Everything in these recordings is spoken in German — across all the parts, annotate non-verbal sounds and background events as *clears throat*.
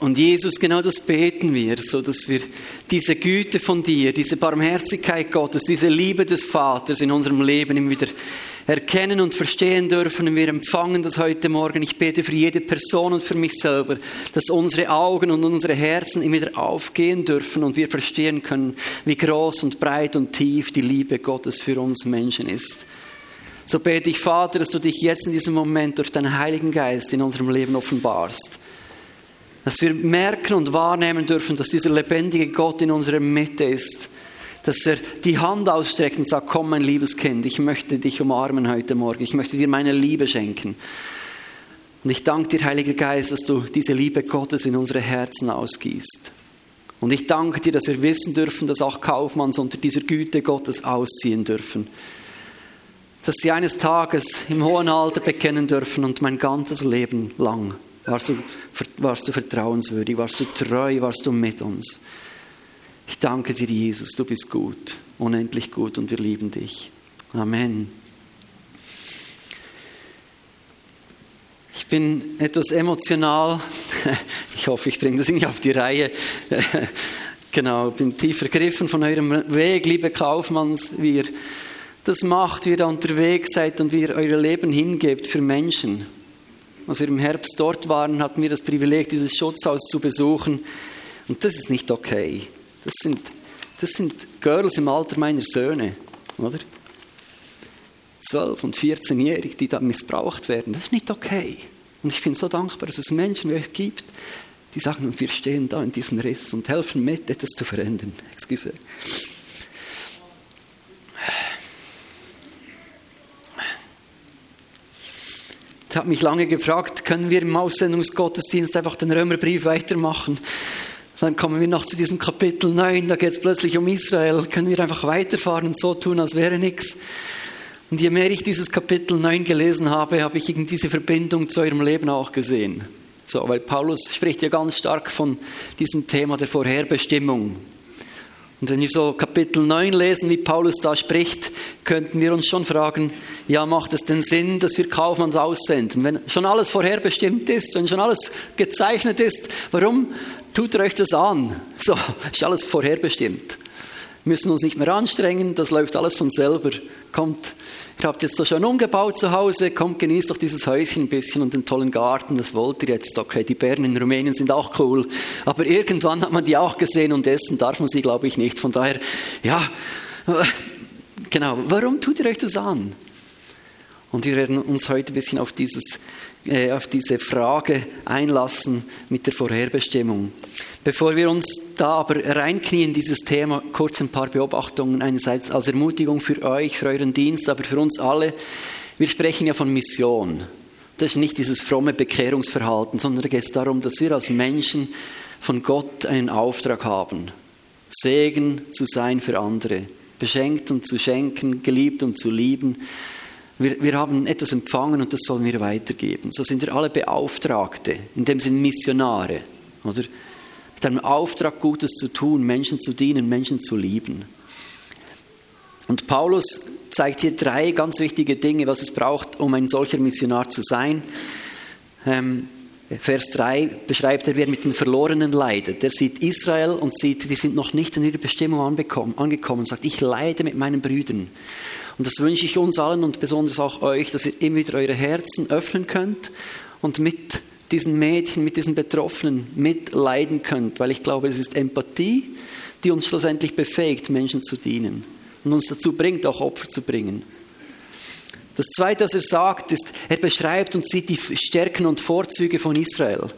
Und Jesus, genau das beten wir, so dass wir diese Güte von dir, diese Barmherzigkeit Gottes, diese Liebe des Vaters in unserem Leben immer wieder erkennen und verstehen dürfen. Und wir empfangen das heute Morgen. Ich bete für jede Person und für mich selber, dass unsere Augen und unsere Herzen immer wieder aufgehen dürfen und wir verstehen können, wie groß und breit und tief die Liebe Gottes für uns Menschen ist. So bete ich, Vater, dass du dich jetzt in diesem Moment durch deinen Heiligen Geist in unserem Leben offenbarst dass wir merken und wahrnehmen dürfen, dass dieser lebendige Gott in unserer Mitte ist. Dass er die Hand ausstreckt und sagt, komm mein liebes Kind, ich möchte dich umarmen heute Morgen. Ich möchte dir meine Liebe schenken. Und ich danke dir, Heiliger Geist, dass du diese Liebe Gottes in unsere Herzen ausgießt. Und ich danke dir, dass wir wissen dürfen, dass auch Kaufmanns unter dieser Güte Gottes ausziehen dürfen. Dass sie eines Tages im hohen Alter bekennen dürfen und mein ganzes Leben lang warst du, warst du vertrauenswürdig, warst du treu, warst du mit uns. Ich danke dir, Jesus, du bist gut, unendlich gut und wir lieben dich. Amen. Ich bin etwas emotional. *laughs* Ich hoffe, ich bringe das irgendwie auf die Reihe. *laughs* Genau, bin tief ergriffen von eurem Weg, liebe Kaufmanns, wie ihr das macht, wie ihr da unterwegs seid und wie ihr euer Leben hingebt für Menschen. Als wir im Herbst dort waren, hatten wir das Privileg, dieses Schutzhaus zu besuchen. Und das ist nicht okay. Das sind, das sind Girls im Alter meiner Söhne, oder? 12 und 14-Jährige, die da missbraucht werden. Das ist nicht okay. Und ich bin so dankbar, dass es Menschen wie euch gibt, die sagen, wir stehen da in diesem Riss und helfen mit, etwas zu verändern. Excuse. Ich habe mich lange gefragt, können wir im Aussendungsgottesdienst einfach den Römerbrief weitermachen? Dann kommen wir noch zu diesem Kapitel 9, da geht es plötzlich um Israel. Können wir einfach weiterfahren und so tun, als wäre nichts? Und je mehr ich dieses Kapitel 9 gelesen habe, habe ich diese Verbindung zu eurem Leben auch gesehen. So, weil Paulus spricht ja ganz stark von diesem Thema der Vorherbestimmung. Und wenn wir so Kapitel 9 lesen, wie Paulus da spricht, könnten wir uns schon fragen, ja, macht es denn Sinn, dass wir Kaufmanns aussenden? Wenn schon alles vorherbestimmt ist, wenn schon alles gezeichnet ist, warum tut ihr euch das an? So, ist alles vorherbestimmt. Müssen uns nicht mehr anstrengen, das läuft alles von selber. Kommt ihr habt jetzt so schön umgebaut zu Hause, kommt, genießt doch dieses Häuschen ein bisschen und den tollen Garten, was wollt ihr jetzt? Okay, die Bären in Rumänien sind auch cool, aber irgendwann hat man die auch gesehen und essen darf man sie, glaube ich, nicht. Von daher, ja, genau, warum tut ihr euch das an? Und wir werden uns heute ein bisschen auf, dieses, äh, auf diese Frage einlassen mit der Vorherbestimmung. Bevor wir uns da aber reinknien in dieses Thema, kurz ein paar Beobachtungen einerseits als Ermutigung für euch, für euren Dienst, aber für uns alle. Wir sprechen ja von Mission. Das ist nicht dieses fromme Bekehrungsverhalten, sondern da geht es darum, dass wir als Menschen von Gott einen Auftrag haben. Segen zu sein für andere, beschenkt und zu schenken, geliebt und zu lieben. Wir, wir haben etwas empfangen und das sollen wir weitergeben. So sind wir alle Beauftragte, in dem Sinne Missionare, oder? Mit einem Auftrag, Gutes zu tun, Menschen zu dienen, Menschen zu lieben. Und Paulus zeigt hier drei ganz wichtige Dinge, was es braucht, um ein solcher Missionar zu sein. Ähm, Vers 3 beschreibt er, wer mit den Verlorenen leidet. Er sieht Israel und sieht, die sind noch nicht in ihrer Bestimmung angekommen und sagt, ich leide mit meinen Brüdern. Und das wünsche ich uns allen und besonders auch euch, dass ihr immer wieder eure Herzen öffnen könnt und mit diesen Mädchen, mit diesen Betroffenen mitleiden könnt, weil ich glaube, es ist Empathie, die uns schlussendlich befähigt, Menschen zu dienen und uns dazu bringt, auch Opfer zu bringen. Das Zweite, was er sagt, ist, er beschreibt und sieht die Stärken und Vorzüge von Israel.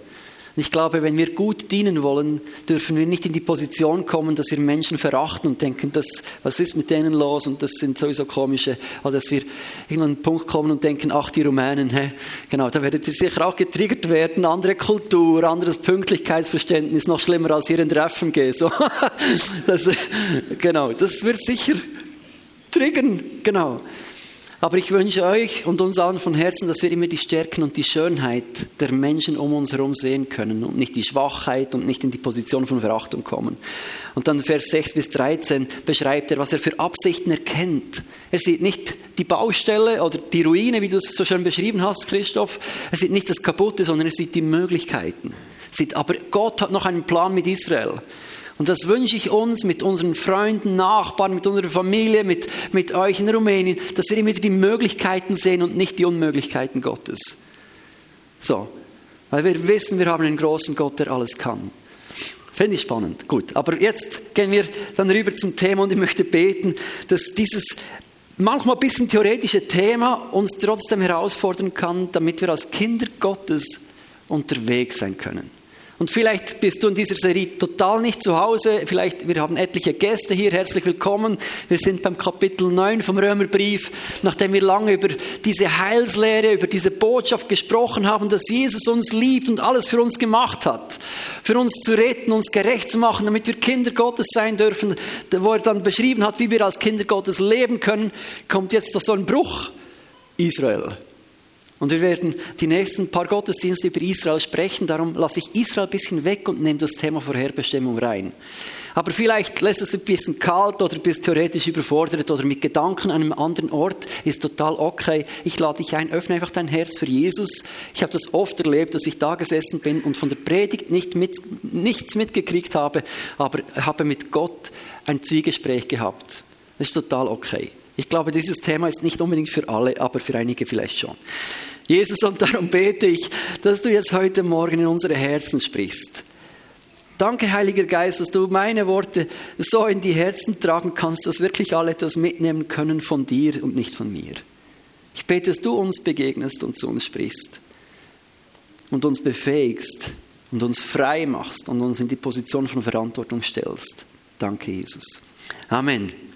Ich glaube, wenn wir gut dienen wollen, dürfen wir nicht in die Position kommen, dass wir Menschen verachten und denken, das, was ist mit denen los und das sind sowieso komische, oder dass wir in einen Punkt kommen und denken, ach, die Rumänen, hä? genau, da werdet ihr sicher auch getriggert werden, andere Kultur, anderes Pünktlichkeitsverständnis, noch schlimmer als hier in der FMG, so. *laughs* das, genau, das wird sicher triggern, genau. Aber ich wünsche euch und uns allen von Herzen, dass wir immer die Stärken und die Schönheit der Menschen um uns herum sehen können und nicht die Schwachheit und nicht in die Position von Verachtung kommen. Und dann Vers 6 bis 13 beschreibt er, was er für Absichten erkennt. Er sieht nicht die Baustelle oder die Ruine, wie du es so schön beschrieben hast, Christoph. Er sieht nicht das Kaputte, sondern er sieht die Möglichkeiten. sieht. Aber Gott hat noch einen Plan mit Israel. Und das wünsche ich uns mit unseren Freunden, Nachbarn, mit unserer Familie, mit, mit euch in Rumänien, dass wir immer die Möglichkeiten sehen und nicht die Unmöglichkeiten Gottes. So. Weil wir wissen, wir haben einen großen Gott, der alles kann. Finde ich spannend. Gut. Aber jetzt gehen wir dann rüber zum Thema und ich möchte beten, dass dieses manchmal ein bisschen theoretische Thema uns trotzdem herausfordern kann, damit wir als Kinder Gottes unterwegs sein können. Und vielleicht bist du in dieser Serie total nicht zu Hause. Vielleicht, wir haben etliche Gäste hier. Herzlich willkommen. Wir sind beim Kapitel 9 vom Römerbrief. Nachdem wir lange über diese Heilslehre, über diese Botschaft gesprochen haben, dass Jesus uns liebt und alles für uns gemacht hat. Für uns zu retten, uns gerecht zu machen, damit wir Kinder Gottes sein dürfen. Wo er dann beschrieben hat, wie wir als Kinder Gottes leben können, kommt jetzt doch so ein Bruch. Israel. Und wir werden die nächsten paar Gottesdienste über Israel sprechen. Darum lasse ich Israel ein bisschen weg und nehme das Thema Vorherbestimmung rein. Aber vielleicht lässt es ein bisschen kalt oder bist theoretisch überfordert oder mit Gedanken an einem anderen Ort. Ist total okay. Ich lade dich ein, öffne einfach dein Herz für Jesus. Ich habe das oft erlebt, dass ich da gesessen bin und von der Predigt nicht mit, nichts mitgekriegt habe, aber habe mit Gott ein Zwiegespräch gehabt. Das ist total okay. Ich glaube, dieses Thema ist nicht unbedingt für alle, aber für einige vielleicht schon. Jesus, und darum bete ich, dass du jetzt heute Morgen in unsere Herzen sprichst. Danke, Heiliger Geist, dass du meine Worte so in die Herzen tragen kannst, dass wirklich alle etwas mitnehmen können von dir und nicht von mir. Ich bete, dass du uns begegnest und zu uns sprichst und uns befähigst und uns frei machst und uns in die Position von Verantwortung stellst. Danke, Jesus. Amen.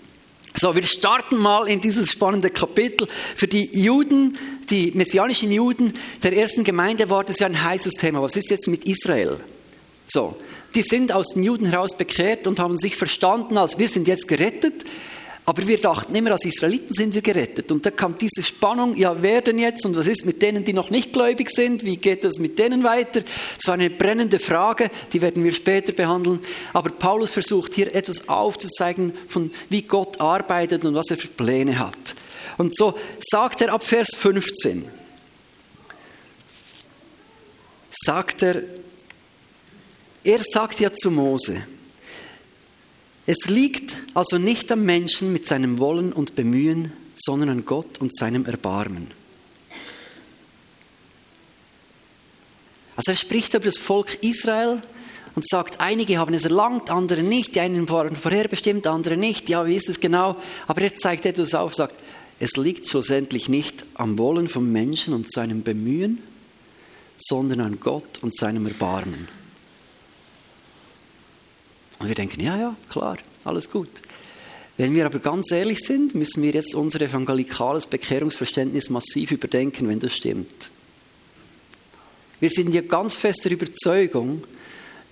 So, wir starten mal in dieses spannende Kapitel. Für die Juden, die messianischen Juden der ersten Gemeinde war das ja ein heißes Thema. Was ist jetzt mit Israel? So, die sind aus den Juden heraus bekehrt und haben sich verstanden als wir sind jetzt gerettet. Aber wir dachten immer, als Israeliten sind wir gerettet. Und da kam diese Spannung, ja, wer denn jetzt? Und was ist mit denen, die noch nicht gläubig sind? Wie geht es mit denen weiter? Das war eine brennende Frage, die werden wir später behandeln. Aber Paulus versucht hier etwas aufzuzeigen, von wie Gott arbeitet und was er für Pläne hat. Und so sagt er ab Vers 15, sagt er, er sagt ja zu Mose, es liegt also nicht am Menschen mit seinem Wollen und Bemühen, sondern an Gott und seinem Erbarmen. Also er spricht über das Volk Israel und sagt, einige haben es erlangt, andere nicht, die einen waren vorherbestimmt, andere nicht, ja, wie ist es genau? Aber er zeigt etwas auf, sagt, es liegt schlussendlich nicht am Wollen vom Menschen und seinem Bemühen, sondern an Gott und seinem Erbarmen. Und wir denken, ja, ja, klar, alles gut. Wenn wir aber ganz ehrlich sind, müssen wir jetzt unser evangelikales Bekehrungsverständnis massiv überdenken, wenn das stimmt. Wir sind ja ganz fest der Überzeugung,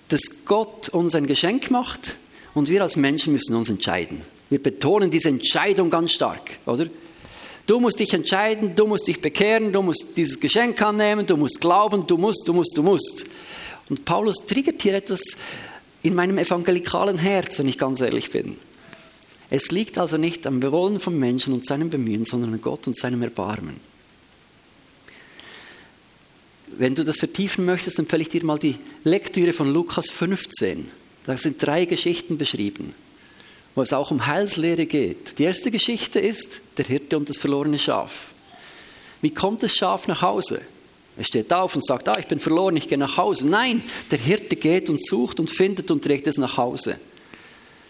dass Gott uns ein Geschenk macht und wir als Menschen müssen uns entscheiden. Wir betonen diese Entscheidung ganz stark, oder? Du musst dich entscheiden, du musst dich bekehren, du musst dieses Geschenk annehmen, du musst glauben, du musst, du musst, du musst. Und Paulus triggert hier etwas, in meinem evangelikalen Herz, wenn ich ganz ehrlich bin. Es liegt also nicht am Wollen vom Menschen und seinem Bemühen, sondern an Gott und seinem Erbarmen. Wenn du das vertiefen möchtest, empfehle ich dir mal die Lektüre von Lukas 15. Da sind drei Geschichten beschrieben, wo es auch um Heilslehre geht. Die erste Geschichte ist der Hirte und das verlorene Schaf. Wie kommt das Schaf nach Hause? Er steht auf und sagt, ah, ich bin verloren, ich gehe nach Hause. Nein, der Hirte geht und sucht und findet und trägt es nach Hause.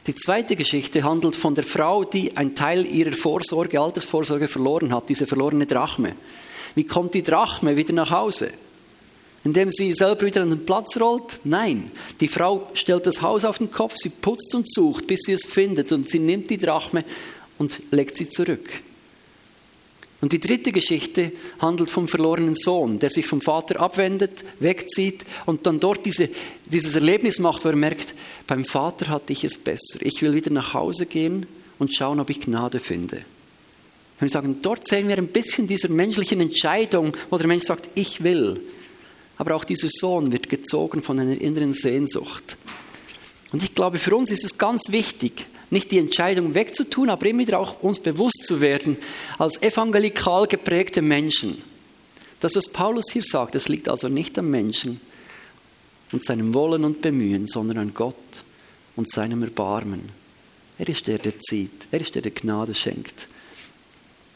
Die zweite Geschichte handelt von der Frau, die einen Teil ihrer Vorsorge, Altersvorsorge verloren hat, diese verlorene Drachme. Wie kommt die Drachme wieder nach Hause? Indem sie selber wieder an den Platz rollt? Nein. Die Frau stellt das Haus auf den Kopf, sie putzt und sucht, bis sie es findet und sie nimmt die Drachme und legt sie zurück. Und die dritte Geschichte handelt vom verlorenen Sohn, der sich vom Vater abwendet, wegzieht und dann dort diese, dieses Erlebnis macht, wo er merkt, beim Vater hatte ich es besser. Ich will wieder nach Hause gehen und schauen, ob ich Gnade finde. Und ich sagen, dort sehen wir ein bisschen dieser menschlichen Entscheidung, wo der Mensch sagt, ich will. Aber auch dieser Sohn wird gezogen von einer inneren Sehnsucht. Und ich glaube, für uns ist es ganz wichtig, nicht die Entscheidung wegzutun, aber immer wieder auch uns bewusst zu werden, als evangelikal geprägte Menschen, dass was Paulus hier sagt, es liegt also nicht am Menschen, und seinem Wollen und Bemühen, sondern an Gott und seinem Erbarmen. Er ist der, der zieht. Er ist der, der Gnade schenkt.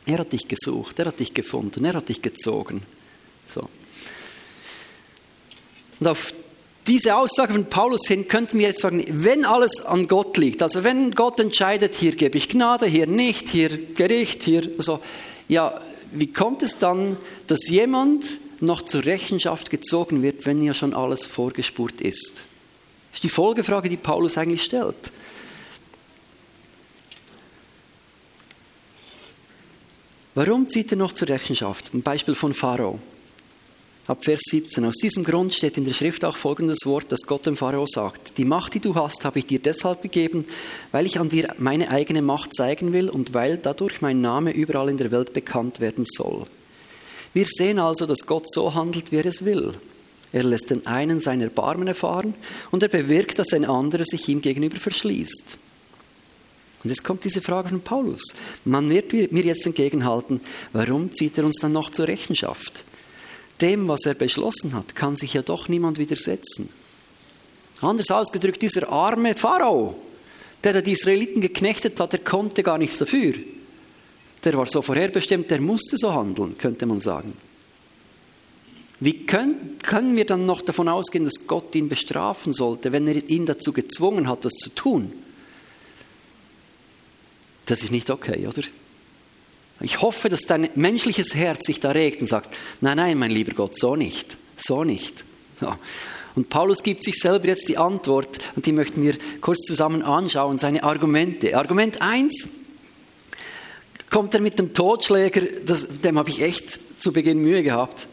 Er hat dich gesucht, er hat dich gefunden, er hat dich gezogen. So. Und auf diese Aussage von Paulus hin könnten wir jetzt sagen, wenn alles an Gott liegt, also wenn Gott entscheidet, hier gebe ich Gnade, hier nicht, hier Gericht, hier so, ja, wie kommt es dann, dass jemand noch zur Rechenschaft gezogen wird, wenn ja schon alles vorgespurt ist? Das ist die Folgefrage, die Paulus eigentlich stellt. Warum zieht er noch zur Rechenschaft? Ein Beispiel von Pharao. Ab Vers 17. Aus diesem Grund steht in der Schrift auch folgendes Wort, das Gott dem Pharao sagt. Die Macht, die du hast, habe ich dir deshalb gegeben, weil ich an dir meine eigene Macht zeigen will und weil dadurch mein Name überall in der Welt bekannt werden soll. Wir sehen also, dass Gott so handelt, wie er es will. Er lässt den einen sein Erbarmen erfahren und er bewirkt, dass ein anderer sich ihm gegenüber verschließt. Und jetzt kommt diese Frage von Paulus. Man wird mir jetzt entgegenhalten, warum zieht er uns dann noch zur Rechenschaft? Dem, was er beschlossen hat, kann sich ja doch niemand widersetzen. Anders ausgedrückt, dieser arme Pharao, der die Israeliten geknechtet hat, der konnte gar nichts dafür. Der war so vorherbestimmt, der musste so handeln, könnte man sagen. Wie können, können wir dann noch davon ausgehen, dass Gott ihn bestrafen sollte, wenn er ihn dazu gezwungen hat, das zu tun? Das ist nicht okay, oder? Ich hoffe, dass dein menschliches Herz sich da regt und sagt, nein, nein, mein lieber Gott, so nicht, so nicht. Ja. Und Paulus gibt sich selber jetzt die Antwort und die möchten wir kurz zusammen anschauen, seine Argumente. Argument 1 kommt er mit dem Totschläger, das, dem habe ich echt zu Beginn Mühe gehabt.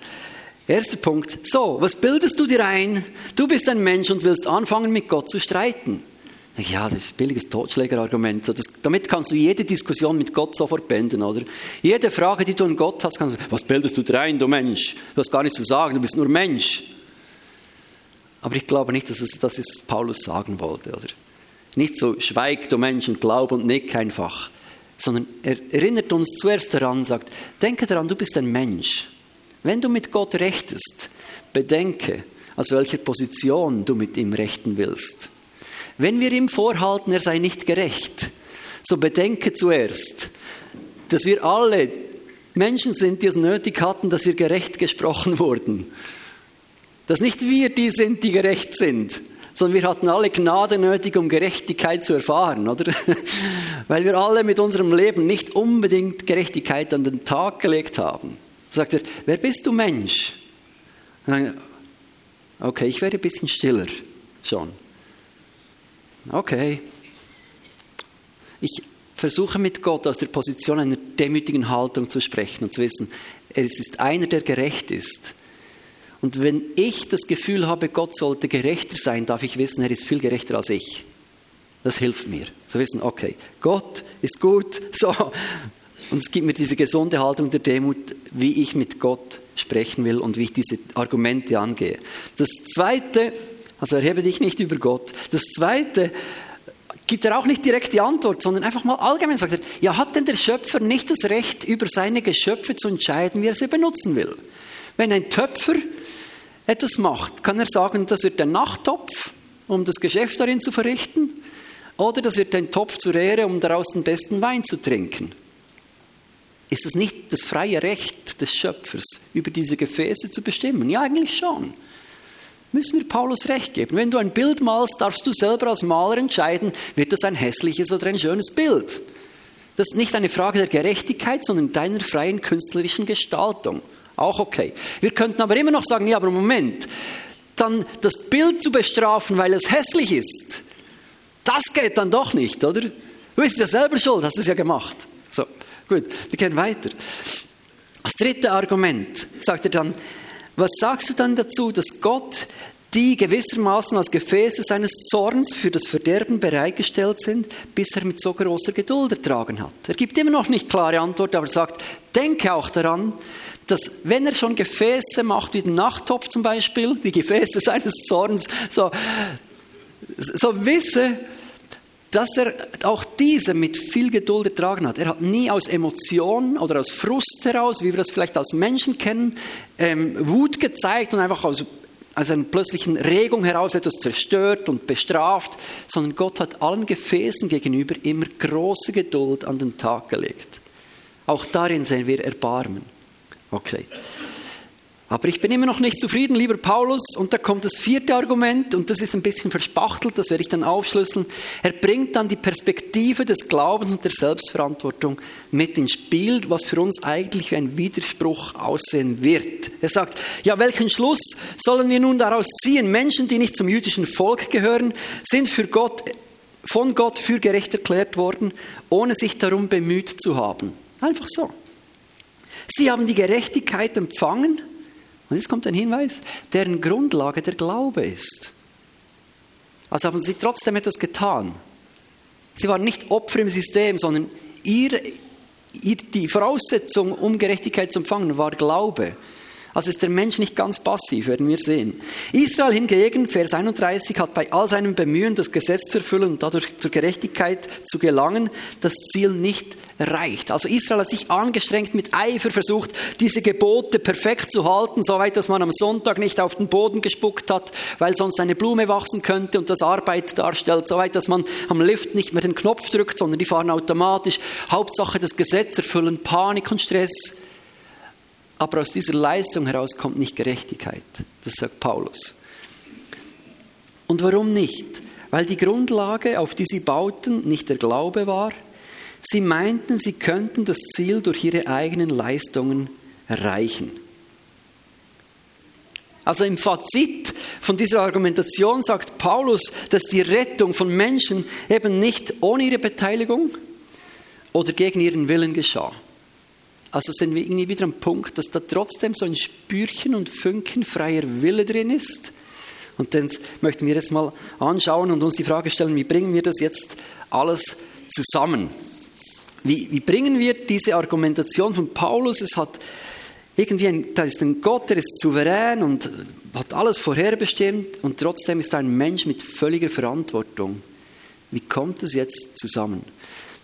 Erster Punkt, so, was bildest du dir ein? Du bist ein Mensch und willst anfangen mit Gott zu streiten. Ja, das ist ein billiges Totschlägerargument. Das, damit kannst du jede Diskussion mit Gott sofort beenden, oder? Jede Frage, die du an Gott hast, kannst du, was bildest du rein, du Mensch? Du hast gar nichts zu sagen, du bist nur Mensch. Aber ich glaube nicht, dass es, das ist Paulus sagen wollte, oder? Nicht so, schweig, du Mensch, und glaub und nick einfach. Sondern er erinnert uns zuerst daran, sagt, denke daran, du bist ein Mensch. Wenn du mit Gott rechtest, bedenke, aus welcher Position du mit ihm rechten willst. Wenn wir ihm vorhalten, er sei nicht gerecht, so bedenke zuerst, dass wir alle Menschen sind, die es nötig hatten, dass wir gerecht gesprochen wurden. Dass nicht wir die sind, die gerecht sind, sondern wir hatten alle Gnade nötig, um Gerechtigkeit zu erfahren, oder? *laughs* Weil wir alle mit unserem Leben nicht unbedingt Gerechtigkeit an den Tag gelegt haben. Sagt er, wer bist du Mensch? Okay, ich werde ein bisschen stiller schon. Okay. Ich versuche mit Gott aus der Position einer demütigen Haltung zu sprechen und zu wissen, es ist einer, der gerecht ist. Und wenn ich das Gefühl habe, Gott sollte gerechter sein, darf ich wissen, er ist viel gerechter als ich. Das hilft mir, zu wissen, okay, Gott ist gut, *laughs* so. Und es gibt mir diese gesunde Haltung der Demut, wie ich mit Gott sprechen will und wie ich diese Argumente angehe. Das Zweite, also erhebe dich nicht über Gott. Das Zweite, gibt er auch nicht direkt die Antwort, sondern einfach mal allgemein sagt er, ja, hat denn der Schöpfer nicht das Recht, über seine Geschöpfe zu entscheiden, wie er sie benutzen will? Wenn ein Töpfer etwas macht, kann er sagen, das wird ein Nachttopf, um das Geschäft darin zu verrichten, oder das wird ein Topf zur Ehre, um daraus den besten Wein zu trinken. Ist es nicht das freie Recht des Schöpfers, über diese Gefäße zu bestimmen? Ja, eigentlich schon müssen wir Paulus recht geben. Wenn du ein Bild malst, darfst du selber als Maler entscheiden, wird das ein hässliches oder ein schönes Bild. Das ist nicht eine Frage der Gerechtigkeit, sondern deiner freien künstlerischen Gestaltung. Auch okay. Wir könnten aber immer noch sagen, ja, aber Moment, dann das Bild zu bestrafen, weil es hässlich ist, das geht dann doch nicht, oder? Du bist ja selber schuld, hast es ja gemacht. So, gut, wir gehen weiter. Als dritte Argument sagt er dann, was sagst du dann dazu, dass Gott die gewissermaßen als Gefäße seines Zorns für das Verderben bereitgestellt sind, bis er mit so großer Geduld ertragen hat. Er gibt immer noch nicht klare Antwort, aber sagt, denke auch daran, dass wenn er schon Gefäße macht, wie den Nachttopf zum Beispiel, die Gefäße *laughs* seines Zorns, so, so wisse, dass er auch diese mit viel Geduld ertragen hat. Er hat nie aus Emotionen oder aus Frust heraus, wie wir das vielleicht als Menschen kennen, ähm, Wut gezeigt und einfach aus aus einer plötzlichen Regung heraus etwas zerstört und bestraft, sondern Gott hat allen Gefäßen gegenüber immer große Geduld an den Tag gelegt. Auch darin sehen wir Erbarmen. Okay. Aber ich bin immer noch nicht zufrieden, lieber Paulus. Und da kommt das vierte Argument, und das ist ein bisschen verspachtelt, das werde ich dann aufschlüsseln. Er bringt dann die Perspektive des Glaubens und der Selbstverantwortung mit ins Spiel, was für uns eigentlich wie ein Widerspruch aussehen wird. Er sagt, ja, welchen Schluss sollen wir nun daraus ziehen? Menschen, die nicht zum jüdischen Volk gehören, sind für Gott, von Gott für gerecht erklärt worden, ohne sich darum bemüht zu haben. Einfach so. Sie haben die Gerechtigkeit empfangen, und jetzt kommt ein Hinweis, deren Grundlage der Glaube ist. Also haben sie trotzdem etwas getan. Sie waren nicht Opfer im System, sondern ihr, ihr, die Voraussetzung, um Gerechtigkeit zu empfangen, war Glaube. Also ist der Mensch nicht ganz passiv, werden wir sehen. Israel hingegen, Vers 31, hat bei all seinem Bemühen, das Gesetz zu erfüllen und dadurch zur Gerechtigkeit zu gelangen, das Ziel nicht erreicht. Also Israel hat sich angestrengt, mit Eifer versucht, diese Gebote perfekt zu halten, soweit, dass man am Sonntag nicht auf den Boden gespuckt hat, weil sonst eine Blume wachsen könnte und das Arbeit darstellt, soweit, dass man am Lift nicht mehr den Knopf drückt, sondern die fahren automatisch. Hauptsache das Gesetz erfüllen, Panik und Stress. Aber aus dieser Leistung heraus kommt nicht Gerechtigkeit. Das sagt Paulus. Und warum nicht? Weil die Grundlage, auf die sie bauten, nicht der Glaube war. Sie meinten, sie könnten das Ziel durch ihre eigenen Leistungen erreichen. Also im Fazit von dieser Argumentation sagt Paulus, dass die Rettung von Menschen eben nicht ohne ihre Beteiligung oder gegen ihren Willen geschah. Also sind wir irgendwie wieder am Punkt, dass da trotzdem so ein Spürchen und Funken freier Wille drin ist. Und dann möchten wir jetzt mal anschauen und uns die Frage stellen, wie bringen wir das jetzt alles zusammen? Wie, wie bringen wir diese Argumentation von Paulus? Es hat irgendwie ein, da ist ein Gott, der ist souverän und hat alles vorherbestimmt und trotzdem ist er ein Mensch mit völliger Verantwortung. Wie kommt es jetzt zusammen?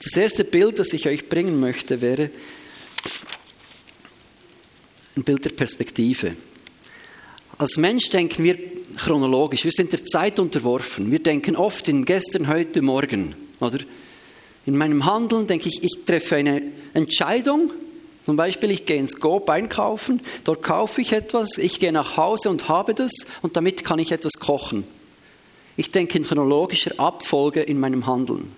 Das erste Bild, das ich euch bringen möchte, wäre, ein Bild der Perspektive. Als Mensch denken wir chronologisch, wir sind der Zeit unterworfen. Wir denken oft in gestern, heute, morgen. Oder? In meinem Handeln denke ich, ich treffe eine Entscheidung. Zum Beispiel, ich gehe ins Coop einkaufen, dort kaufe ich etwas, ich gehe nach Hause und habe das und damit kann ich etwas kochen. Ich denke in chronologischer Abfolge in meinem Handeln.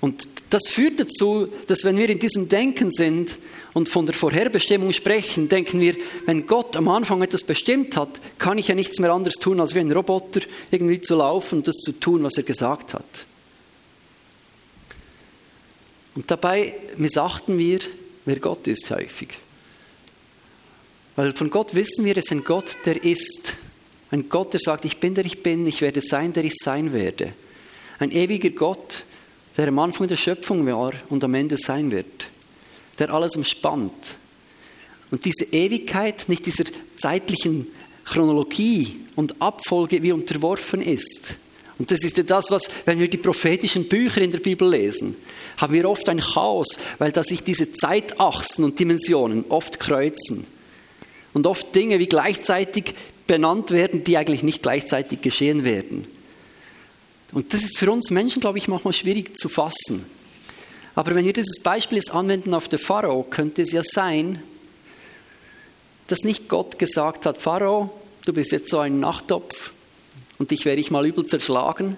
Und das führt dazu, dass wenn wir in diesem Denken sind und von der Vorherbestimmung sprechen, denken wir, wenn Gott am Anfang etwas bestimmt hat, kann ich ja nichts mehr anderes tun, als wie ein Roboter irgendwie zu laufen und das zu tun, was er gesagt hat. Und dabei missachten wir, wer Gott ist häufig. Weil von Gott wissen wir, es ist ein Gott, der ist. Ein Gott, der sagt, ich bin der ich bin, ich werde sein, der ich sein werde. Ein ewiger Gott, der am Anfang der Schöpfung war und am Ende sein wird, der alles umspannt. Und diese Ewigkeit nicht dieser zeitlichen Chronologie und Abfolge wie unterworfen ist. Und das ist ja das, was, wenn wir die prophetischen Bücher in der Bibel lesen, haben wir oft ein Chaos, weil da sich diese Zeitachsen und Dimensionen oft kreuzen. Und oft Dinge wie gleichzeitig benannt werden, die eigentlich nicht gleichzeitig geschehen werden. Und das ist für uns Menschen, glaube ich, manchmal schwierig zu fassen. Aber wenn wir dieses Beispiel jetzt anwenden auf den Pharao, könnte es ja sein, dass nicht Gott gesagt hat, Pharao, du bist jetzt so ein Nachttopf und dich werde ich mal übel zerschlagen,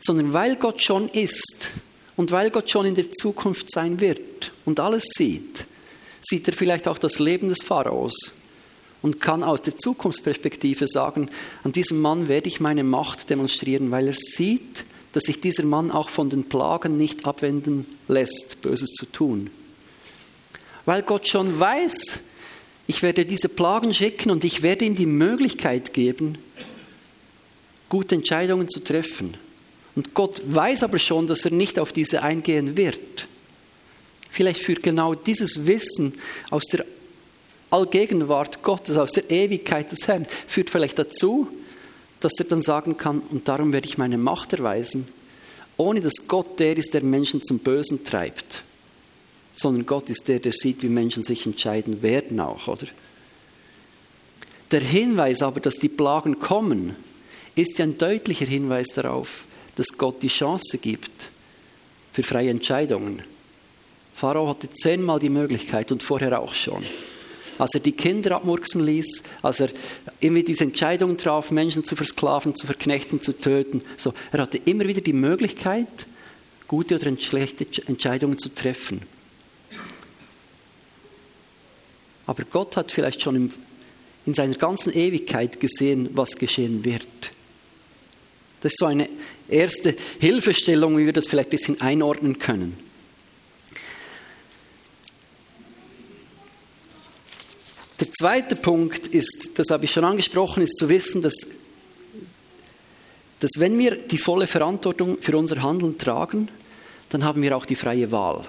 sondern weil Gott schon ist und weil Gott schon in der Zukunft sein wird und alles sieht, sieht er vielleicht auch das Leben des Pharaos und kann aus der Zukunftsperspektive sagen, an diesem Mann werde ich meine Macht demonstrieren, weil er sieht, dass sich dieser Mann auch von den Plagen nicht abwenden lässt, Böses zu tun. Weil Gott schon weiß, ich werde diese Plagen schicken und ich werde ihm die Möglichkeit geben, gute Entscheidungen zu treffen. Und Gott weiß aber schon, dass er nicht auf diese eingehen wird. Vielleicht führt genau dieses Wissen aus der Allgegenwart Gottes, aus der Ewigkeit des Herrn, führt vielleicht dazu, dass er dann sagen kann, und darum werde ich meine Macht erweisen, ohne dass Gott der ist, der Menschen zum Bösen treibt, sondern Gott ist der, der sieht, wie Menschen sich entscheiden werden auch, oder? Der Hinweis aber, dass die Plagen kommen, ist ja ein deutlicher Hinweis darauf, dass Gott die Chance gibt für freie Entscheidungen. Pharao hatte zehnmal die Möglichkeit und vorher auch schon. Als er die Kinder abmurksen ließ, als er immer diese Entscheidung traf, Menschen zu versklaven, zu verknechten, zu töten. So, er hatte immer wieder die Möglichkeit, gute oder schlechte Entscheidungen zu treffen. Aber Gott hat vielleicht schon in seiner ganzen Ewigkeit gesehen, was geschehen wird. Das ist so eine erste Hilfestellung, wie wir das vielleicht ein bisschen einordnen können. Der zweite Punkt ist, das habe ich schon angesprochen, ist zu wissen, dass, dass wenn wir die volle Verantwortung für unser Handeln tragen, dann haben wir auch die freie Wahl.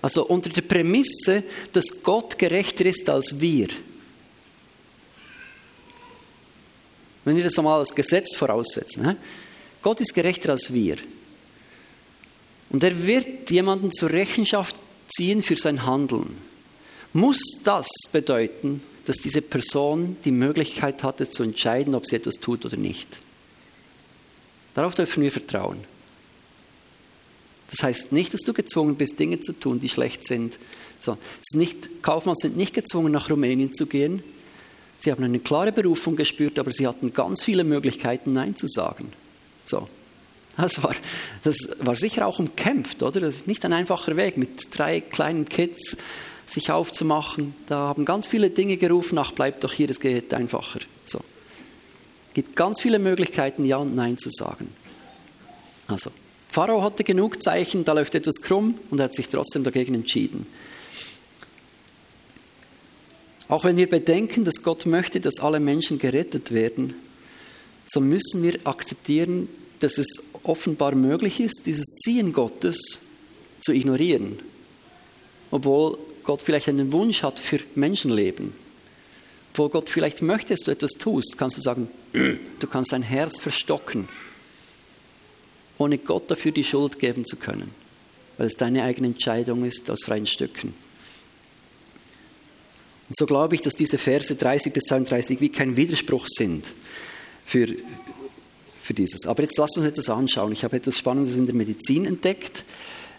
Also unter der Prämisse, dass Gott gerechter ist als wir. Wenn wir das einmal als Gesetz voraussetzen. Gott ist gerechter als wir. Und er wird jemanden zur Rechenschaft ziehen für sein Handeln. Muss das bedeuten, dass diese Person die Möglichkeit hatte zu entscheiden, ob sie etwas tut oder nicht? Darauf dürfen wir vertrauen. Das heißt nicht, dass du gezwungen bist, Dinge zu tun, die schlecht sind. So, nicht, Kaufmann sind nicht gezwungen, nach Rumänien zu gehen. Sie haben eine klare Berufung gespürt, aber sie hatten ganz viele Möglichkeiten, Nein zu sagen. So. Das war, das war sicher auch umkämpft, oder? Das ist nicht ein einfacher Weg, mit drei kleinen Kids sich aufzumachen. Da haben ganz viele Dinge gerufen, ach, bleib doch hier, es geht einfacher. So. Gibt ganz viele Möglichkeiten, Ja und Nein zu sagen. Also, Pharao hatte genug Zeichen, da läuft etwas krumm und er hat sich trotzdem dagegen entschieden. Auch wenn wir bedenken, dass Gott möchte, dass alle Menschen gerettet werden, so müssen wir akzeptieren, dass es offenbar möglich ist, dieses Ziehen Gottes zu ignorieren, obwohl Gott vielleicht einen Wunsch hat für Menschenleben. Obwohl Gott vielleicht möchte, dass du etwas tust, kannst du sagen, *clears throat* du kannst dein Herz verstocken ohne Gott dafür die Schuld geben zu können, weil es deine eigene Entscheidung ist aus freien Stücken. Und so glaube ich, dass diese Verse 30 bis 32 wie kein Widerspruch sind für, für dieses. Aber jetzt lasst uns etwas anschauen. Ich habe etwas Spannendes in der Medizin entdeckt.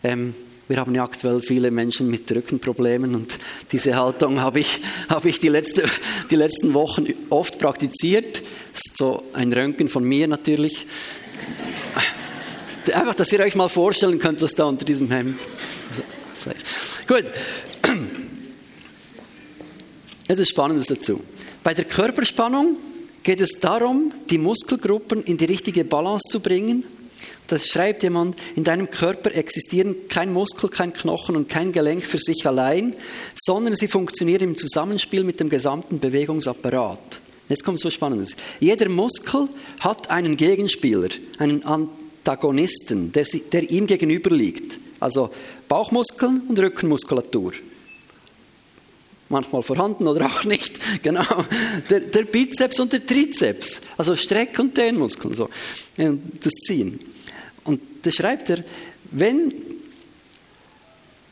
Ähm, wir haben ja aktuell viele Menschen mit Rückenproblemen und diese Haltung habe ich, habe ich die, letzte, die letzten Wochen oft praktiziert. Das ist so ein Röntgen von mir natürlich. Einfach, dass ihr euch mal vorstellen könnt, was da unter diesem Hemd. Also, Gut. Etwas Spannendes dazu. Bei der Körperspannung geht es darum, die Muskelgruppen in die richtige Balance zu bringen. Das schreibt jemand, in deinem Körper existieren kein Muskel, kein Knochen und kein Gelenk für sich allein, sondern sie funktionieren im Zusammenspiel mit dem gesamten Bewegungsapparat. Jetzt kommt so Spannendes. Jeder Muskel hat einen Gegenspieler, einen Antagonisten, der, der ihm gegenüber liegt. Also Bauchmuskeln und Rückenmuskulatur. Manchmal vorhanden oder *laughs* auch nicht. Genau. Der, der Bizeps und der Trizeps. Also Streck- und Dehnmuskeln. So. Das Ziehen. Da schreibt er, wenn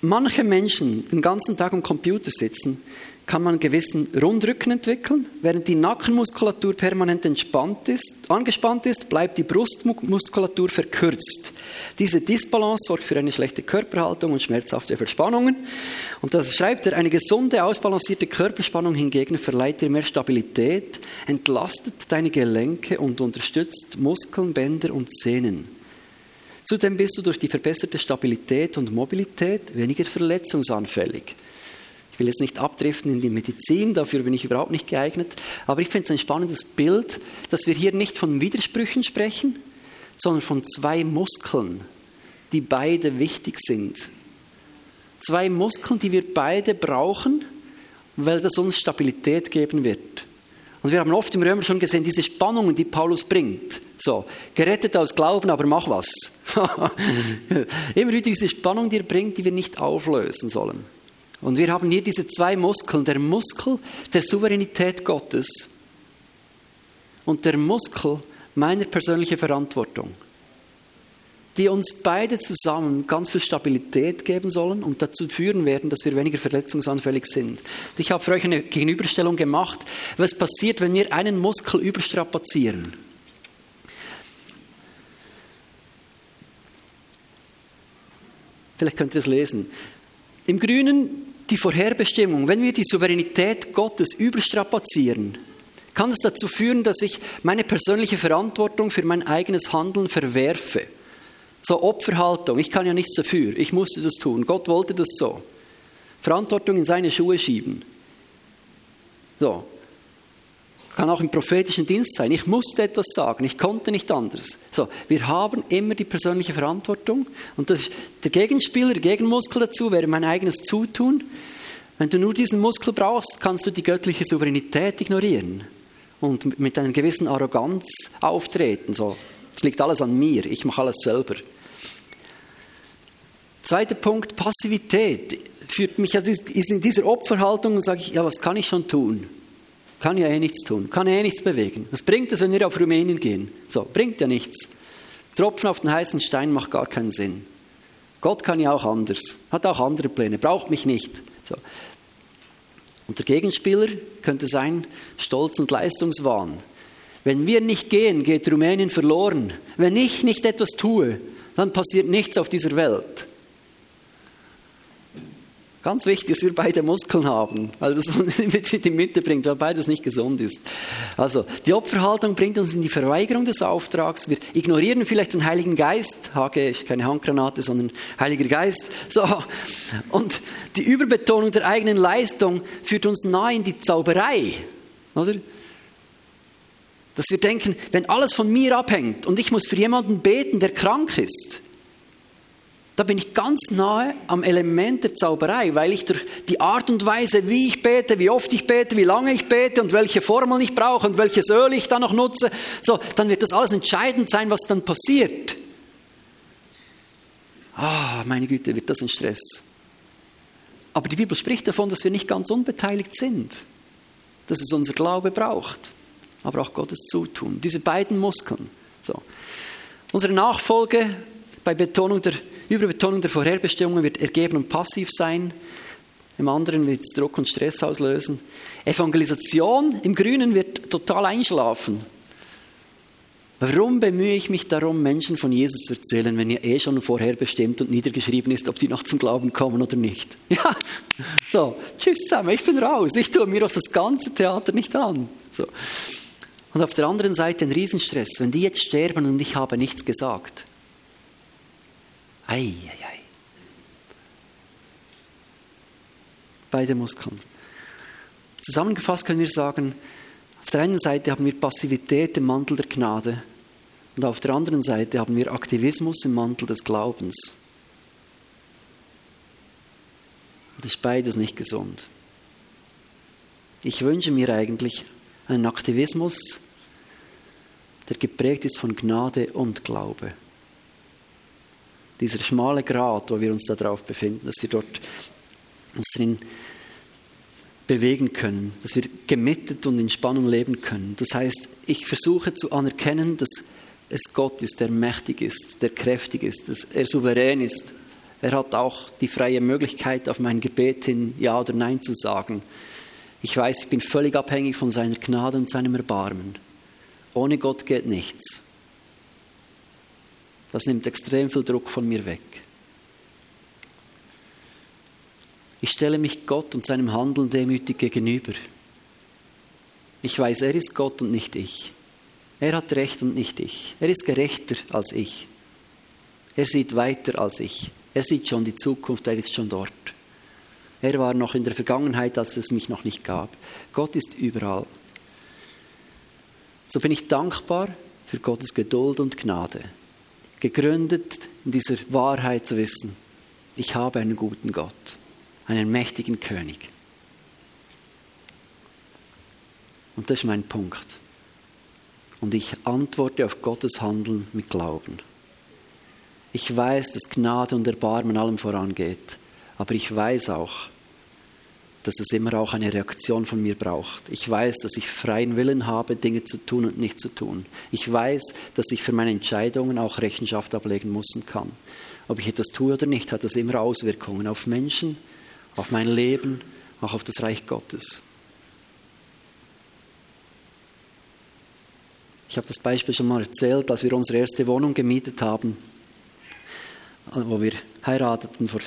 manche Menschen den ganzen Tag am Computer sitzen, kann man einen gewissen Rundrücken entwickeln. Während die Nackenmuskulatur permanent entspannt ist, angespannt ist, bleibt die Brustmuskulatur verkürzt. Diese Disbalance sorgt für eine schlechte Körperhaltung und schmerzhafte Verspannungen. Und das schreibt er, eine gesunde, ausbalancierte Körperspannung hingegen verleiht dir mehr Stabilität, entlastet deine Gelenke und unterstützt Muskeln, Bänder und Sehnen. Zudem bist du durch die verbesserte Stabilität und Mobilität weniger verletzungsanfällig. Ich will jetzt nicht abdriften in die Medizin, dafür bin ich überhaupt nicht geeignet. Aber ich finde es ein spannendes Bild, dass wir hier nicht von Widersprüchen sprechen, sondern von zwei Muskeln, die beide wichtig sind. Zwei Muskeln, die wir beide brauchen, weil das uns Stabilität geben wird. Und wir haben oft im Römer schon gesehen, diese Spannungen, die Paulus bringt. So, gerettet aus Glauben, aber mach was. *laughs* Immer wieder diese Spannung, die er bringt, die wir nicht auflösen sollen. Und wir haben hier diese zwei Muskeln, der Muskel der Souveränität Gottes und der Muskel meiner persönlichen Verantwortung. die uns beide zusammen ganz viel Stabilität geben sollen und dazu führen werden, dass wir weniger verletzungsanfällig sind. Ich habe für euch eine Gegenüberstellung gemacht, was passiert, wenn wir einen Muskel überstrapazieren. Vielleicht könnt ihr es lesen. Im Grünen die Vorherbestimmung, wenn wir die Souveränität Gottes überstrapazieren, kann es dazu führen, dass ich meine persönliche Verantwortung für mein eigenes Handeln verwerfe. So Opferhaltung, ich kann ja nichts dafür, ich musste das tun, Gott wollte das so. Verantwortung in seine Schuhe schieben. So. Kann auch im prophetischen Dienst sein. Ich musste etwas sagen, ich konnte nicht anders. So, wir haben immer die persönliche Verantwortung und das, der Gegenspieler, der Gegenmuskel dazu wäre mein eigenes Zutun. Wenn du nur diesen Muskel brauchst, kannst du die göttliche Souveränität ignorieren und mit einer gewissen Arroganz auftreten. So, es liegt alles an mir, ich mache alles selber. Zweiter Punkt, Passivität führt mich also in dieser Opferhaltung und sage ich, ja, was kann ich schon tun? Kann ja eh nichts tun, kann ja eh nichts bewegen. Was bringt es, wenn wir auf Rumänien gehen? So, bringt ja nichts. Tropfen auf den heißen Stein macht gar keinen Sinn. Gott kann ja auch anders, hat auch andere Pläne, braucht mich nicht. So. Und der Gegenspieler könnte sein Stolz und Leistungswahn. Wenn wir nicht gehen, geht Rumänien verloren. Wenn ich nicht etwas tue, dann passiert nichts auf dieser Welt. Ganz wichtig, dass wir beide Muskeln haben, weil das *laughs* mit in die Mitte bringt, weil beides nicht gesund ist. Also, die Opferhaltung bringt uns in die Verweigerung des Auftrags. Wir ignorieren vielleicht den Heiligen Geist. Ist keine Handgranate, sondern Heiliger Geist. So. Und die Überbetonung der eigenen Leistung führt uns nahe in die Zauberei. Oder? Dass wir denken, wenn alles von mir abhängt und ich muss für jemanden beten, der krank ist, da bin ich ganz nahe am Element der Zauberei, weil ich durch die Art und Weise, wie ich bete, wie oft ich bete, wie lange ich bete und welche Formel ich brauche und welches Öl ich da noch nutze, so, dann wird das alles entscheidend sein, was dann passiert. Ah, meine Güte, wird das ein Stress. Aber die Bibel spricht davon, dass wir nicht ganz unbeteiligt sind, dass es unser Glaube braucht aber auch Gottes Zutun. Diese beiden Muskeln. So. Unsere Nachfolge bei Betonung der, Überbetonung der Vorherbestimmungen wird ergeben und passiv sein. Im anderen wird es Druck und Stress auslösen. Evangelisation im Grünen wird total einschlafen. Warum bemühe ich mich darum, Menschen von Jesus zu erzählen, wenn ja eh schon vorherbestimmt und niedergeschrieben ist, ob die noch zum Glauben kommen oder nicht? *laughs* Ja, so, tschüss zusammen, ich bin raus. Ich tue mir auch das ganze Theater nicht an. So. Und auf der anderen Seite ein Riesenstress, wenn die jetzt sterben und ich habe nichts gesagt. Ei, ei, ei. Beide Muskeln. Zusammengefasst können wir sagen, auf der einen Seite haben wir Passivität im Mantel der Gnade und auf der anderen Seite haben wir Aktivismus im Mantel des Glaubens. Das ist beides nicht gesund. Ich wünsche mir eigentlich einen Aktivismus, der geprägt ist von Gnade und Glaube. Dieser schmale Grat, wo wir uns darauf befinden, dass wir dort uns drin bewegen können, dass wir gemittet und in Spannung leben können. Das heißt, ich versuche zu anerkennen, dass es Gott ist, der mächtig ist, der kräftig ist, dass er souverän ist. Er hat auch die freie Möglichkeit, auf mein Gebet hin Ja oder Nein zu sagen. Ich weiß, ich bin völlig abhängig von seiner Gnade und seinem Erbarmen. Ohne Gott geht nichts. Das nimmt extrem viel Druck von mir weg. Ich stelle mich Gott und seinem Handeln demütig gegenüber. Ich weiß, er ist Gott und nicht ich. Er hat Recht und nicht ich. Er ist gerechter als ich. Er sieht weiter als ich. Er sieht schon die Zukunft, er ist schon dort. Er war noch in der Vergangenheit, als es mich noch nicht gab. Gott ist überall. So bin ich dankbar für Gottes Geduld und Gnade, gegründet in dieser Wahrheit zu wissen, ich habe einen guten Gott, einen mächtigen König. Und das ist mein Punkt. Und ich antworte auf Gottes Handeln mit Glauben. Ich weiß, dass Gnade und Erbarmen allem vorangeht. Aber ich weiß auch, dass es immer auch eine Reaktion von mir braucht. Ich weiß, dass ich freien Willen habe, Dinge zu tun und nicht zu tun. Ich weiß, dass ich für meine Entscheidungen auch Rechenschaft ablegen muss und kann. Ob ich etwas tue oder nicht, hat das immer Auswirkungen auf Menschen, auf mein Leben, auch auf das Reich Gottes. Ich habe das Beispiel schon mal erzählt, als wir unsere erste Wohnung gemietet haben, wo wir heirateten vor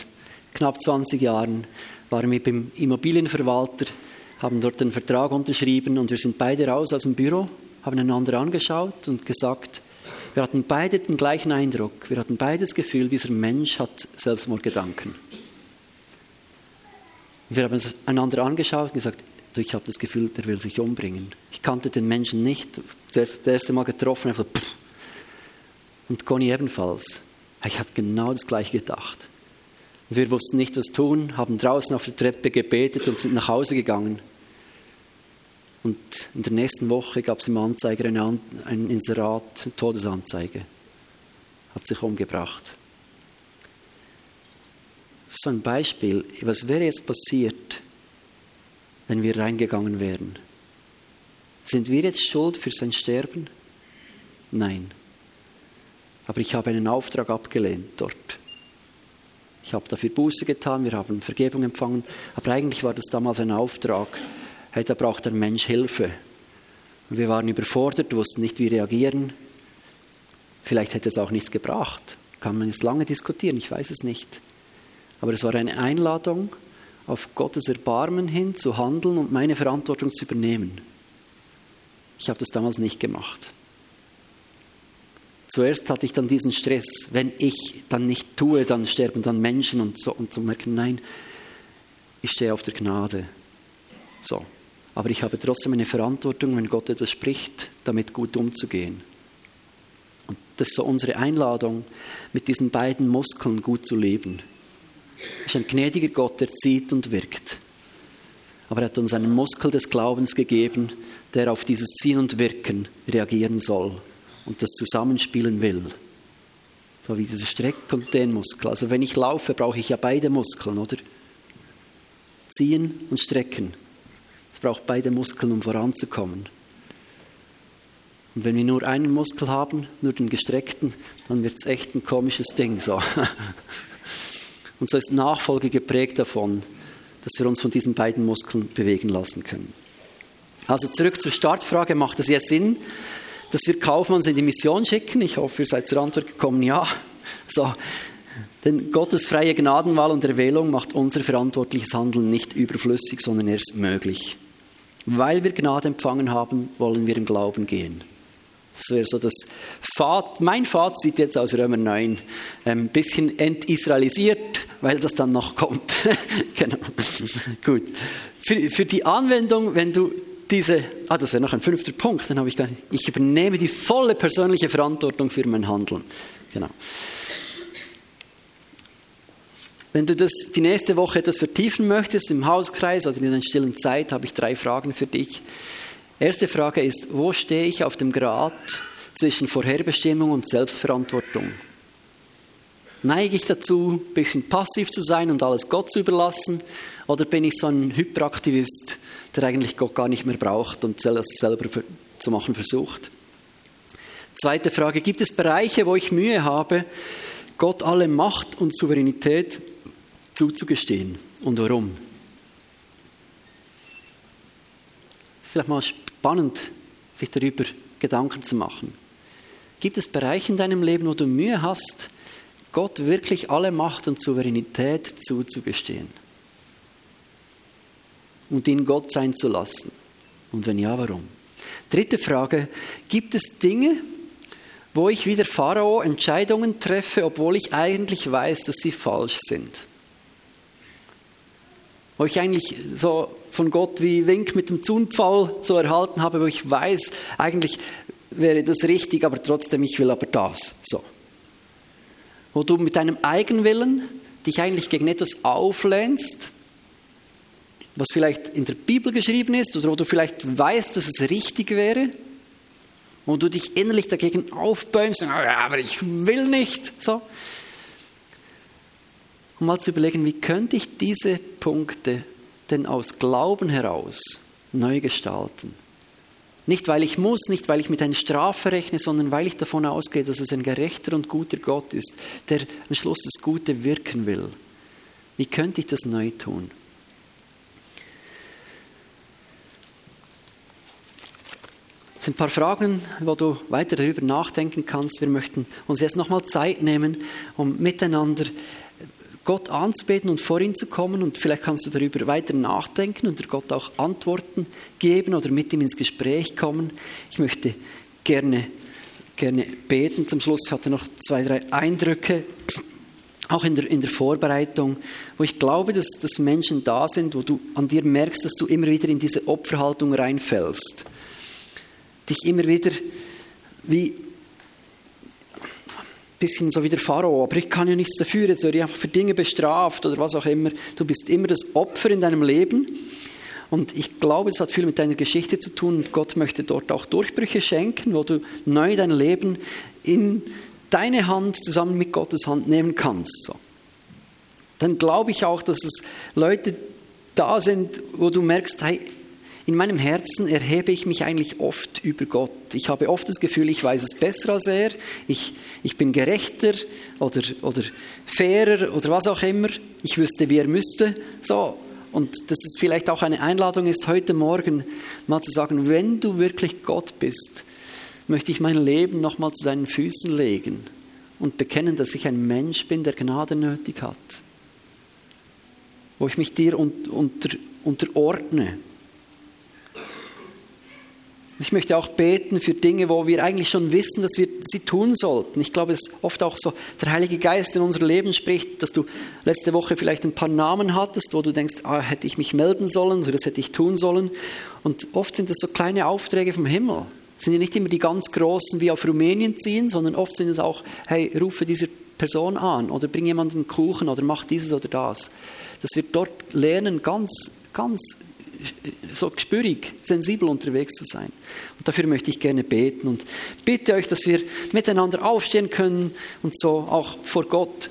knapp 20 Jahren, waren wir beim Immobilienverwalter, haben dort einen Vertrag unterschrieben und wir sind beide raus aus dem Büro, haben einander angeschaut und gesagt, wir hatten beide den gleichen Eindruck, wir hatten beide das Gefühl, dieser Mensch hat Selbstmordgedanken. Wir haben einander angeschaut und gesagt, ich habe das Gefühl, der will sich umbringen. Ich kannte den Menschen nicht, das erste Mal getroffen, einfach pff. Und Conny ebenfalls. Ich hatte genau das gleiche gedacht. Wir wussten nicht, was tun, haben draußen auf der Treppe gebetet und sind nach Hause gegangen. Und in der nächsten Woche gab es im Anzeiger eine, ein Inserat, eine Todesanzeige. Hat sich umgebracht. Das ist so ein Beispiel. Was wäre jetzt passiert, wenn wir reingegangen wären? Sind wir jetzt schuld für sein Sterben? Nein. Aber ich habe einen Auftrag abgelehnt dort. Ich habe dafür Buße getan, wir haben Vergebung empfangen, aber eigentlich war das damals ein Auftrag. Hey, da braucht ein Mensch Hilfe. Und wir waren überfordert, wussten nicht, wie reagieren. Vielleicht hätte es auch nichts gebracht. Kann man jetzt lange diskutieren, ich weiß es nicht. Aber es war eine Einladung, auf Gottes Erbarmen hin zu handeln und meine Verantwortung zu übernehmen. Ich habe das damals nicht gemacht. Zuerst hatte ich dann diesen Stress, wenn ich dann nicht tue, dann sterben dann Menschen und so und zu merken, nein, ich stehe auf der Gnade. So. Aber ich habe trotzdem eine Verantwortung, wenn Gott etwas spricht, damit gut umzugehen. Und das ist so unsere Einladung, mit diesen beiden Muskeln gut zu leben. Es ist ein gnädiger Gott, der zieht und wirkt. Aber er hat uns einen Muskel des Glaubens gegeben, der auf dieses Ziehen und Wirken reagieren soll und das zusammenspielen will. So wie dieser Streck- und den Muskel. Also wenn ich laufe, brauche ich ja beide Muskeln, oder? Ziehen und strecken. Es braucht beide Muskeln, um voranzukommen. Und wenn wir nur einen Muskel haben, nur den gestreckten, dann wird es echt ein komisches Ding. So. *laughs* Und so ist Nachfolge geprägt davon, dass wir uns von diesen beiden Muskeln bewegen lassen können. Also zurück zur Startfrage, macht es jetzt Sinn, dass wir Kaufmanns in die Mission schicken? Ich hoffe, ihr seid zur Antwort gekommen, ja. So. Denn Gottes freie Gnadenwahl und Erwählung macht unser verantwortliches Handeln nicht überflüssig, sondern erst möglich. Weil wir Gnade empfangen haben, wollen wir im Glauben gehen. Das wäre so das Fazit, mein Fazit jetzt aus Römer 9. Ein ähm, bisschen entisraelisiert, weil das dann noch kommt. *laughs* genau. Gut. Für, für die Anwendung, wenn du diese, ah, das wäre noch ein fünfter Punkt, dann habe ich ich übernehme die volle persönliche Verantwortung für mein Handeln. Genau. Wenn du das die nächste Woche etwas vertiefen möchtest im Hauskreis oder in einer stillen Zeit, habe ich drei Fragen für dich. Erste Frage ist, wo stehe ich auf dem Grad zwischen Vorherbestimmung und Selbstverantwortung? Neige ich dazu, ein bisschen passiv zu sein und alles Gott zu überlassen? Oder bin ich so ein Hyperaktivist, der eigentlich Gott gar nicht mehr braucht und es selber zu machen versucht? Zweite Frage, gibt es Bereiche, wo ich Mühe habe, Gott alle Macht und Souveränität zuzugestehen? Und warum? Vielleicht mal spannend, sich darüber Gedanken zu machen. Gibt es Bereiche in deinem Leben, wo du Mühe hast, Gott wirklich alle Macht und Souveränität zuzugestehen und ihn Gott sein zu lassen? Und wenn ja, warum? Dritte Frage, gibt es Dinge, wo ich wie der Pharao Entscheidungen treffe, obwohl ich eigentlich weiß, dass sie falsch sind? Wo ich eigentlich so von Gott wie Wink mit dem Zunfall so erhalten habe, wo ich weiß, eigentlich wäre das richtig, aber trotzdem, ich will aber das. So. Wo du mit deinem Eigenwillen dich eigentlich gegen etwas auflehnst, was vielleicht in der Bibel geschrieben ist oder wo du vielleicht weißt, dass es richtig wäre, wo du dich innerlich dagegen aufbäumst, aber ich will nicht. So. Um mal zu überlegen, wie könnte ich diese Punkte denn aus Glauben heraus neu gestalten. Nicht weil ich muss, nicht weil ich mit einer Strafe rechne, sondern weil ich davon ausgehe, dass es ein gerechter und guter Gott ist, der am Schluss das Gute wirken will. Wie könnte ich das neu tun? Das sind ein paar Fragen, wo du weiter darüber nachdenken kannst. Wir möchten uns jetzt nochmal Zeit nehmen, um miteinander Gott anzubeten und vor ihn zu kommen. Und vielleicht kannst du darüber weiter nachdenken und Gott auch Antworten geben oder mit ihm ins Gespräch kommen. Ich möchte gerne, gerne beten. Zum Schluss hatte noch zwei, drei Eindrücke, auch in der, in der Vorbereitung, wo ich glaube, dass, dass Menschen da sind, wo du an dir merkst, dass du immer wieder in diese Opferhaltung reinfällst. Dich immer wieder wie bisschen so wie der Pharao, aber ich kann ja nichts dafür, jetzt werde ich einfach für Dinge bestraft oder was auch immer. Du bist immer das Opfer in deinem Leben. Und ich glaube, es hat viel mit deiner Geschichte zu tun und Gott möchte dort auch Durchbrüche schenken, wo du neu dein Leben in deine Hand zusammen mit Gottes Hand nehmen kannst. So. Dann glaube ich auch, dass es Leute da sind, wo du merkst, hey, in meinem Herzen erhebe ich mich eigentlich oft über Gott. Ich habe oft das Gefühl, ich weiß es besser als er, ich, ich bin gerechter oder, oder fairer oder was auch immer. Ich wüsste, wie er müsste. So. Und dass es vielleicht auch eine Einladung ist, heute Morgen mal zu sagen, wenn du wirklich Gott bist, möchte ich mein Leben nochmal zu deinen Füßen legen und bekennen, dass ich ein Mensch bin, der Gnade nötig hat. Wo ich mich dir unter, unterordne ich möchte auch beten für Dinge, wo wir eigentlich schon wissen, dass wir sie tun sollten. Ich glaube, es ist oft auch so, der Heilige Geist in unser Leben spricht, dass du letzte Woche vielleicht ein paar Namen hattest, wo du denkst, ah, hätte ich mich melden sollen oder das hätte ich tun sollen. Und oft sind das so kleine Aufträge vom Himmel. Es sind ja nicht immer die ganz großen wie auf Rumänien ziehen, sondern oft sind es auch, hey, rufe diese Person an oder bring jemanden Kuchen oder mach dieses oder das. Dass wir dort lernen, ganz, ganz so gespürig, sensibel unterwegs zu sein. Und dafür möchte ich gerne beten und bitte euch, dass wir miteinander aufstehen können und so auch vor Gott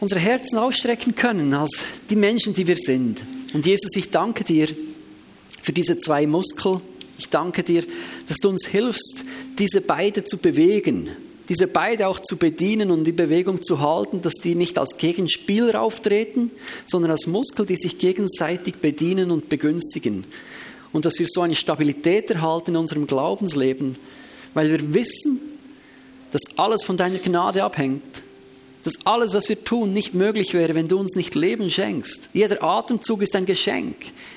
unsere Herzen ausstrecken können als die Menschen, die wir sind. Und Jesus, ich danke dir für diese zwei Muskel. Ich danke dir, dass du uns hilfst, diese beide zu bewegen diese beide auch zu bedienen und die Bewegung zu halten, dass die nicht als Gegenspieler auftreten, sondern als Muskel, die sich gegenseitig bedienen und begünstigen. Und dass wir so eine Stabilität erhalten in unserem Glaubensleben, weil wir wissen, dass alles von deiner Gnade abhängt. Dass alles, was wir tun, nicht möglich wäre, wenn du uns nicht Leben schenkst. Jeder Atemzug ist ein Geschenk.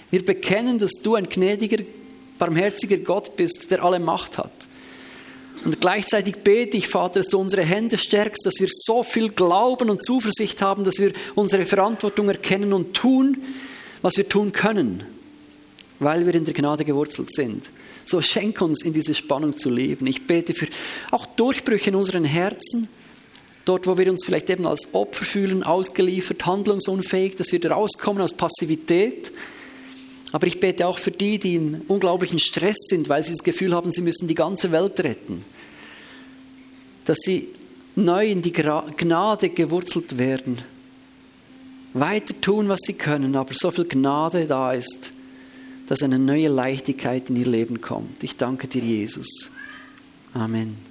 Wir bekennen, dass du ein gnädiger, barmherziger Gott bist, der alle Macht hat. Und gleichzeitig bete ich, Vater, dass du unsere Hände stärkst, dass wir so viel Glauben und Zuversicht haben, dass wir unsere Verantwortung erkennen und tun, was wir tun können, weil wir in der Gnade gewurzelt sind. So schenk uns in diese Spannung zu leben. Ich bete für auch Durchbrüche in unseren Herzen, dort, wo wir uns vielleicht eben als Opfer fühlen, ausgeliefert, handlungsunfähig, dass wir rauskommen aus Passivität aber ich bete auch für die, die im unglaublichen Stress sind, weil sie das Gefühl haben, sie müssen die ganze Welt retten. Dass sie neu in die Gnade gewurzelt werden. Weiter tun, was sie können, aber so viel Gnade da ist, dass eine neue Leichtigkeit in ihr Leben kommt. Ich danke dir, Jesus. Amen.